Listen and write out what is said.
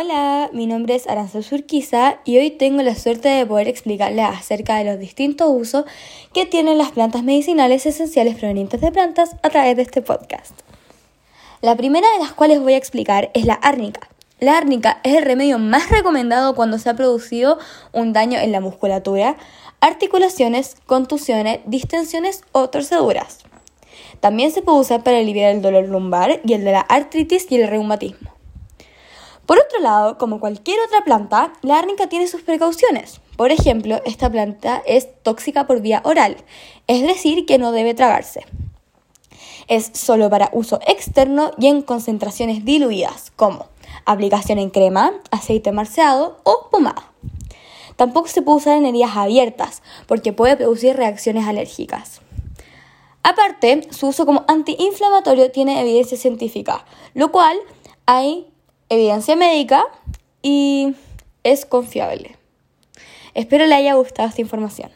Hola, mi nombre es Aranzal Surquiza y hoy tengo la suerte de poder explicarles acerca de los distintos usos que tienen las plantas medicinales esenciales provenientes de plantas a través de este podcast. La primera de las cuales voy a explicar es la árnica. La árnica es el remedio más recomendado cuando se ha producido un daño en la musculatura, articulaciones, contusiones, distensiones o torceduras. También se puede usar para aliviar el dolor lumbar y el de la artritis y el reumatismo. Por otro lado, como cualquier otra planta, la árnica tiene sus precauciones. Por ejemplo, esta planta es tóxica por vía oral, es decir, que no debe tragarse. Es solo para uso externo y en concentraciones diluidas, como aplicación en crema, aceite marceado o pomada. Tampoco se puede usar en heridas abiertas, porque puede producir reacciones alérgicas. Aparte, su uso como antiinflamatorio tiene evidencia científica, lo cual hay evidencia médica y es confiable. Espero le haya gustado esta información.